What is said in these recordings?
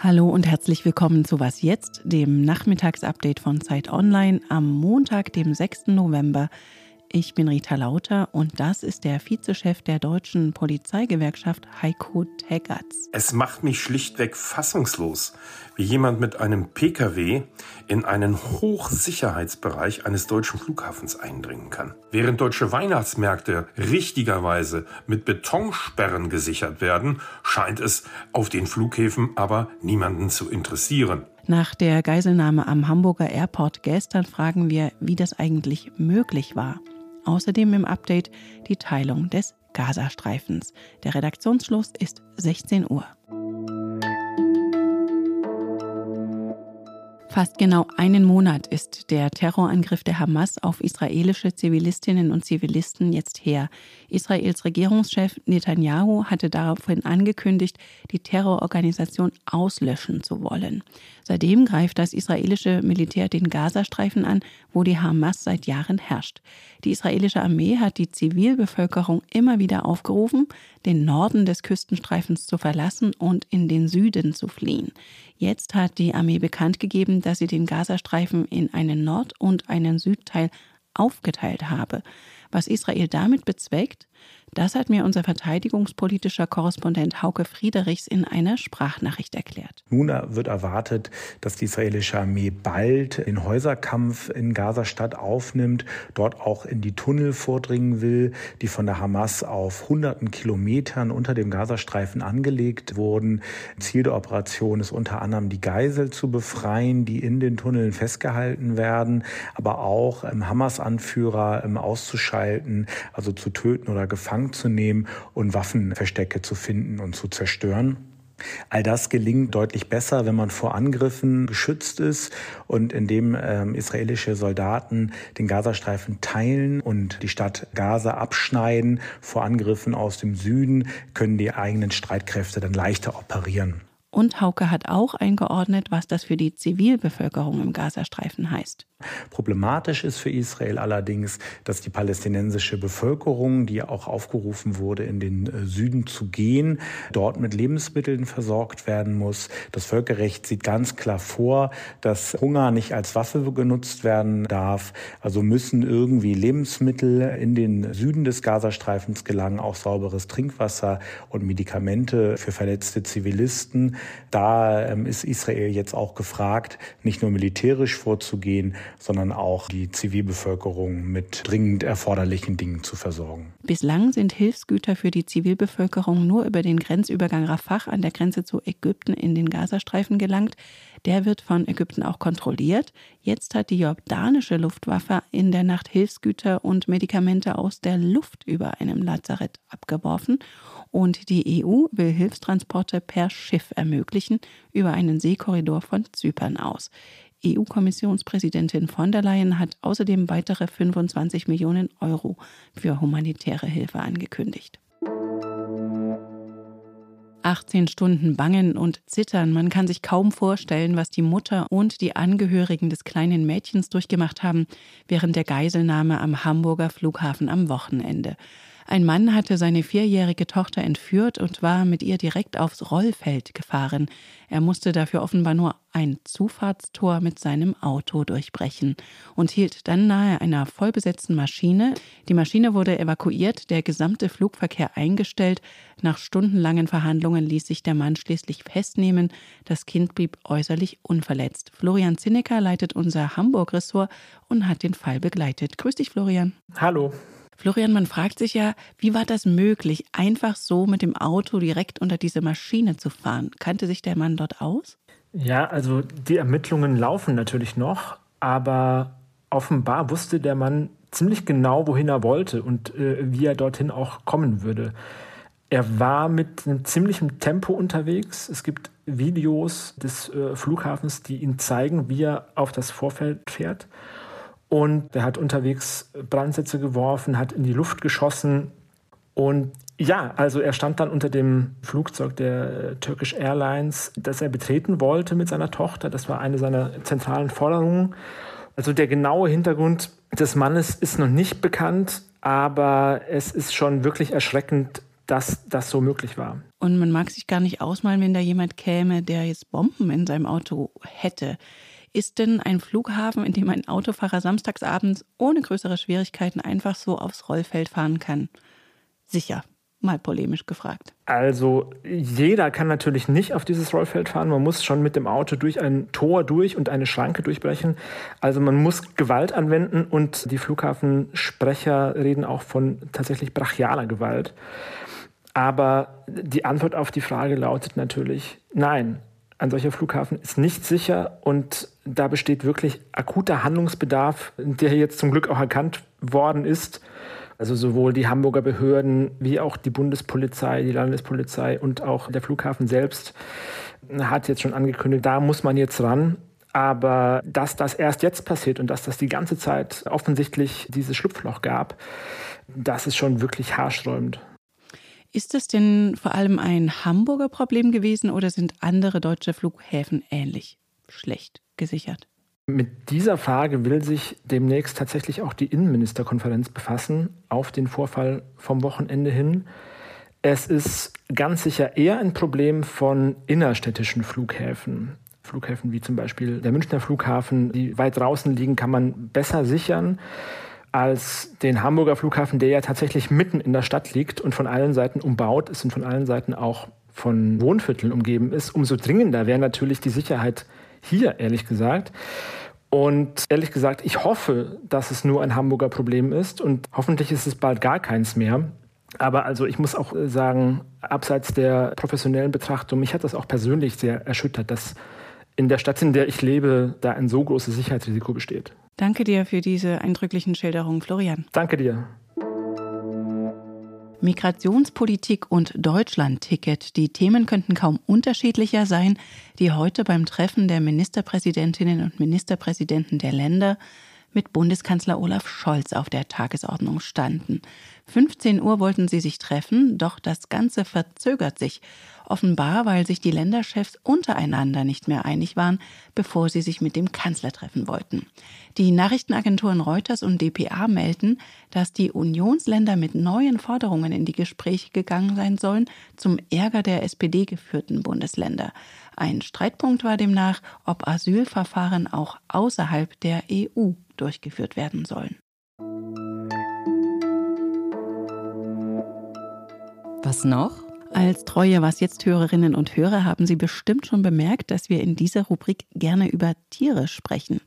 Hallo und herzlich willkommen zu Was jetzt, dem Nachmittagsupdate von Zeit Online am Montag, dem 6. November. Ich bin Rita Lauter und das ist der Vizechef der deutschen Polizeigewerkschaft Heiko Teggerts. Es macht mich schlichtweg fassungslos, wie jemand mit einem Pkw in einen Hochsicherheitsbereich eines deutschen Flughafens eindringen kann. Während deutsche Weihnachtsmärkte richtigerweise mit Betonsperren gesichert werden, scheint es auf den Flughäfen aber niemanden zu interessieren. Nach der Geiselnahme am Hamburger Airport gestern fragen wir, wie das eigentlich möglich war. Außerdem im Update die Teilung des Gazastreifens. Der Redaktionsschluss ist 16 Uhr. Fast genau einen Monat ist der Terrorangriff der Hamas auf israelische Zivilistinnen und Zivilisten jetzt her. Israels Regierungschef Netanyahu hatte daraufhin angekündigt, die Terrororganisation auslöschen zu wollen. Seitdem greift das israelische Militär den Gazastreifen an, wo die Hamas seit Jahren herrscht. Die israelische Armee hat die Zivilbevölkerung immer wieder aufgerufen, den Norden des Küstenstreifens zu verlassen und in den Süden zu fliehen. Jetzt hat die Armee bekannt gegeben, dass sie den Gazastreifen in einen Nord- und einen Südteil aufgeteilt habe. Was Israel damit bezweckt, das hat mir unser verteidigungspolitischer Korrespondent Hauke Friedrichs in einer Sprachnachricht erklärt. Nun wird erwartet, dass die israelische Armee bald den Häuserkampf in Gazastadt aufnimmt, dort auch in die Tunnel vordringen will, die von der Hamas auf hunderten Kilometern unter dem Gazastreifen angelegt wurden. Ziel der Operation ist unter anderem die Geisel zu befreien, die in den Tunneln festgehalten werden, aber auch Hamas-Anführer auszuschalten, also zu töten oder gefangen zu nehmen und Waffenverstecke zu finden und zu zerstören. All das gelingt deutlich besser, wenn man vor Angriffen geschützt ist und indem ähm, israelische Soldaten den Gazastreifen teilen und die Stadt Gaza abschneiden vor Angriffen aus dem Süden, können die eigenen Streitkräfte dann leichter operieren. Und Hauke hat auch eingeordnet, was das für die Zivilbevölkerung im Gazastreifen heißt. Problematisch ist für Israel allerdings, dass die palästinensische Bevölkerung, die auch aufgerufen wurde, in den äh, Süden zu gehen, dort mit Lebensmitteln versorgt werden muss. Das Völkerrecht sieht ganz klar vor, dass Hunger nicht als Waffe genutzt werden darf. Also müssen irgendwie Lebensmittel in den Süden des Gazastreifens gelangen, auch sauberes Trinkwasser und Medikamente für verletzte Zivilisten. Da ähm, ist Israel jetzt auch gefragt, nicht nur militärisch vorzugehen, sondern auch die Zivilbevölkerung mit dringend erforderlichen Dingen zu versorgen. Bislang sind Hilfsgüter für die Zivilbevölkerung nur über den Grenzübergang Rafah an der Grenze zu Ägypten in den Gazastreifen gelangt. Der wird von Ägypten auch kontrolliert. Jetzt hat die jordanische Luftwaffe in der Nacht Hilfsgüter und Medikamente aus der Luft über einem Lazarett abgeworfen. Und die EU will Hilfstransporte per Schiff ermöglichen über einen Seekorridor von Zypern aus. EU-Kommissionspräsidentin von der Leyen hat außerdem weitere 25 Millionen Euro für humanitäre Hilfe angekündigt. 18 Stunden bangen und zittern. Man kann sich kaum vorstellen, was die Mutter und die Angehörigen des kleinen Mädchens durchgemacht haben während der Geiselnahme am Hamburger Flughafen am Wochenende. Ein Mann hatte seine vierjährige Tochter entführt und war mit ihr direkt aufs Rollfeld gefahren. Er musste dafür offenbar nur ein Zufahrtstor mit seinem Auto durchbrechen und hielt dann nahe einer vollbesetzten Maschine. Die Maschine wurde evakuiert, der gesamte Flugverkehr eingestellt. Nach stundenlangen Verhandlungen ließ sich der Mann schließlich festnehmen. Das Kind blieb äußerlich unverletzt. Florian Zinnecker leitet unser Hamburg-Ressort und hat den Fall begleitet. Grüß dich, Florian. Hallo. Florian, man fragt sich ja, wie war das möglich, einfach so mit dem Auto direkt unter diese Maschine zu fahren? Kannte sich der Mann dort aus? Ja, also die Ermittlungen laufen natürlich noch, aber offenbar wusste der Mann ziemlich genau, wohin er wollte und äh, wie er dorthin auch kommen würde. Er war mit einem ziemlichen Tempo unterwegs. Es gibt Videos des äh, Flughafens, die ihn zeigen, wie er auf das Vorfeld fährt. Und er hat unterwegs Brandsätze geworfen, hat in die Luft geschossen. Und ja, also er stand dann unter dem Flugzeug der Turkish Airlines, das er betreten wollte mit seiner Tochter. Das war eine seiner zentralen Forderungen. Also der genaue Hintergrund des Mannes ist noch nicht bekannt, aber es ist schon wirklich erschreckend, dass das so möglich war. Und man mag sich gar nicht ausmalen, wenn da jemand käme, der jetzt Bomben in seinem Auto hätte. Ist denn ein Flughafen, in dem ein Autofahrer samstagsabends ohne größere Schwierigkeiten einfach so aufs Rollfeld fahren kann, sicher? Mal polemisch gefragt. Also jeder kann natürlich nicht auf dieses Rollfeld fahren. Man muss schon mit dem Auto durch ein Tor durch und eine Schranke durchbrechen. Also man muss Gewalt anwenden und die Flughafensprecher reden auch von tatsächlich brachialer Gewalt. Aber die Antwort auf die Frage lautet natürlich nein. Ein solcher Flughafen ist nicht sicher und da besteht wirklich akuter Handlungsbedarf, der jetzt zum Glück auch erkannt worden ist. Also sowohl die Hamburger Behörden wie auch die Bundespolizei, die Landespolizei und auch der Flughafen selbst hat jetzt schon angekündigt, da muss man jetzt ran. Aber dass das erst jetzt passiert und dass das die ganze Zeit offensichtlich dieses Schlupfloch gab, das ist schon wirklich haarsträubend. Ist es denn vor allem ein Hamburger Problem gewesen oder sind andere deutsche Flughäfen ähnlich schlecht gesichert? Mit dieser Frage will sich demnächst tatsächlich auch die Innenministerkonferenz befassen, auf den Vorfall vom Wochenende hin. Es ist ganz sicher eher ein Problem von innerstädtischen Flughäfen. Flughäfen wie zum Beispiel der Münchner Flughafen, die weit draußen liegen, kann man besser sichern als den Hamburger Flughafen, der ja tatsächlich mitten in der Stadt liegt und von allen Seiten umbaut ist und von allen Seiten auch von Wohnvierteln umgeben ist. Umso dringender wäre natürlich die Sicherheit hier, ehrlich gesagt. Und ehrlich gesagt, ich hoffe, dass es nur ein Hamburger Problem ist und hoffentlich ist es bald gar keins mehr. Aber also ich muss auch sagen, abseits der professionellen Betrachtung, mich hat das auch persönlich sehr erschüttert, dass in der Stadt, in der ich lebe, da ein so großes Sicherheitsrisiko besteht. Danke dir für diese eindrücklichen Schilderungen, Florian. Danke dir. Migrationspolitik und Deutschland-Ticket. Die Themen könnten kaum unterschiedlicher sein, die heute beim Treffen der Ministerpräsidentinnen und Ministerpräsidenten der Länder mit Bundeskanzler Olaf Scholz auf der Tagesordnung standen. 15 Uhr wollten sie sich treffen, doch das Ganze verzögert sich. Offenbar, weil sich die Länderchefs untereinander nicht mehr einig waren, bevor sie sich mit dem Kanzler treffen wollten. Die Nachrichtenagenturen Reuters und dpa melden, dass die Unionsländer mit neuen Forderungen in die Gespräche gegangen sein sollen, zum Ärger der SPD geführten Bundesländer. Ein Streitpunkt war demnach, ob Asylverfahren auch außerhalb der EU durchgeführt werden sollen. Was noch? Als treue Was jetzt Hörerinnen und Hörer haben Sie bestimmt schon bemerkt, dass wir in dieser Rubrik gerne über Tiere sprechen.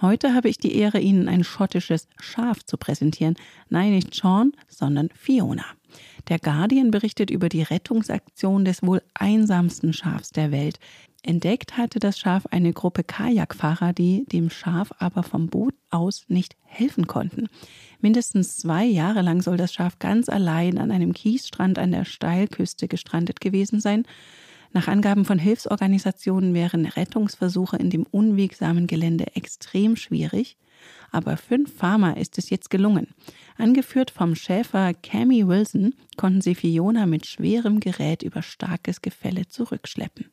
Heute habe ich die Ehre, Ihnen ein schottisches Schaf zu präsentieren. Nein, nicht Sean, sondern Fiona. Der Guardian berichtet über die Rettungsaktion des wohl einsamsten Schafs der Welt. Entdeckt hatte das Schaf eine Gruppe Kajakfahrer, die dem Schaf aber vom Boot aus nicht helfen konnten. Mindestens zwei Jahre lang soll das Schaf ganz allein an einem Kiesstrand an der Steilküste gestrandet gewesen sein. Nach Angaben von Hilfsorganisationen wären Rettungsversuche in dem unwegsamen Gelände extrem schwierig. Aber fünf Farmer ist es jetzt gelungen. Angeführt vom Schäfer Cammy Wilson konnten sie Fiona mit schwerem Gerät über starkes Gefälle zurückschleppen.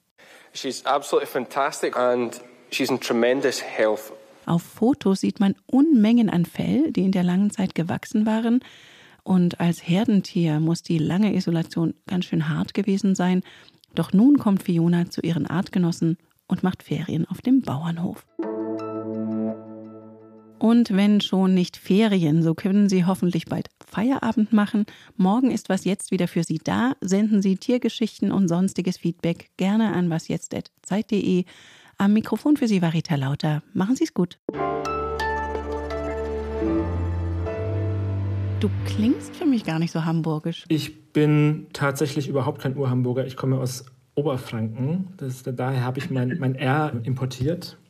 She's absolutely fantastic and she's in tremendous health. Auf Fotos sieht man Unmengen an Fell, die in der langen Zeit gewachsen waren. Und als Herdentier muss die lange Isolation ganz schön hart gewesen sein. Doch nun kommt Fiona zu ihren Artgenossen und macht Ferien auf dem Bauernhof. Und wenn schon nicht Ferien, so können Sie hoffentlich bald Feierabend machen. Morgen ist was jetzt wieder für Sie da. Senden Sie Tiergeschichten und sonstiges Feedback gerne an wasjetzt.zeit.de. Am Mikrofon für Sie war Rita Lauter. Machen Sie es gut. Du klingst für mich gar nicht so hamburgisch. Ich bin tatsächlich überhaupt kein Urhamburger. Ich komme aus Oberfranken. Das, daher habe ich mein, mein R importiert.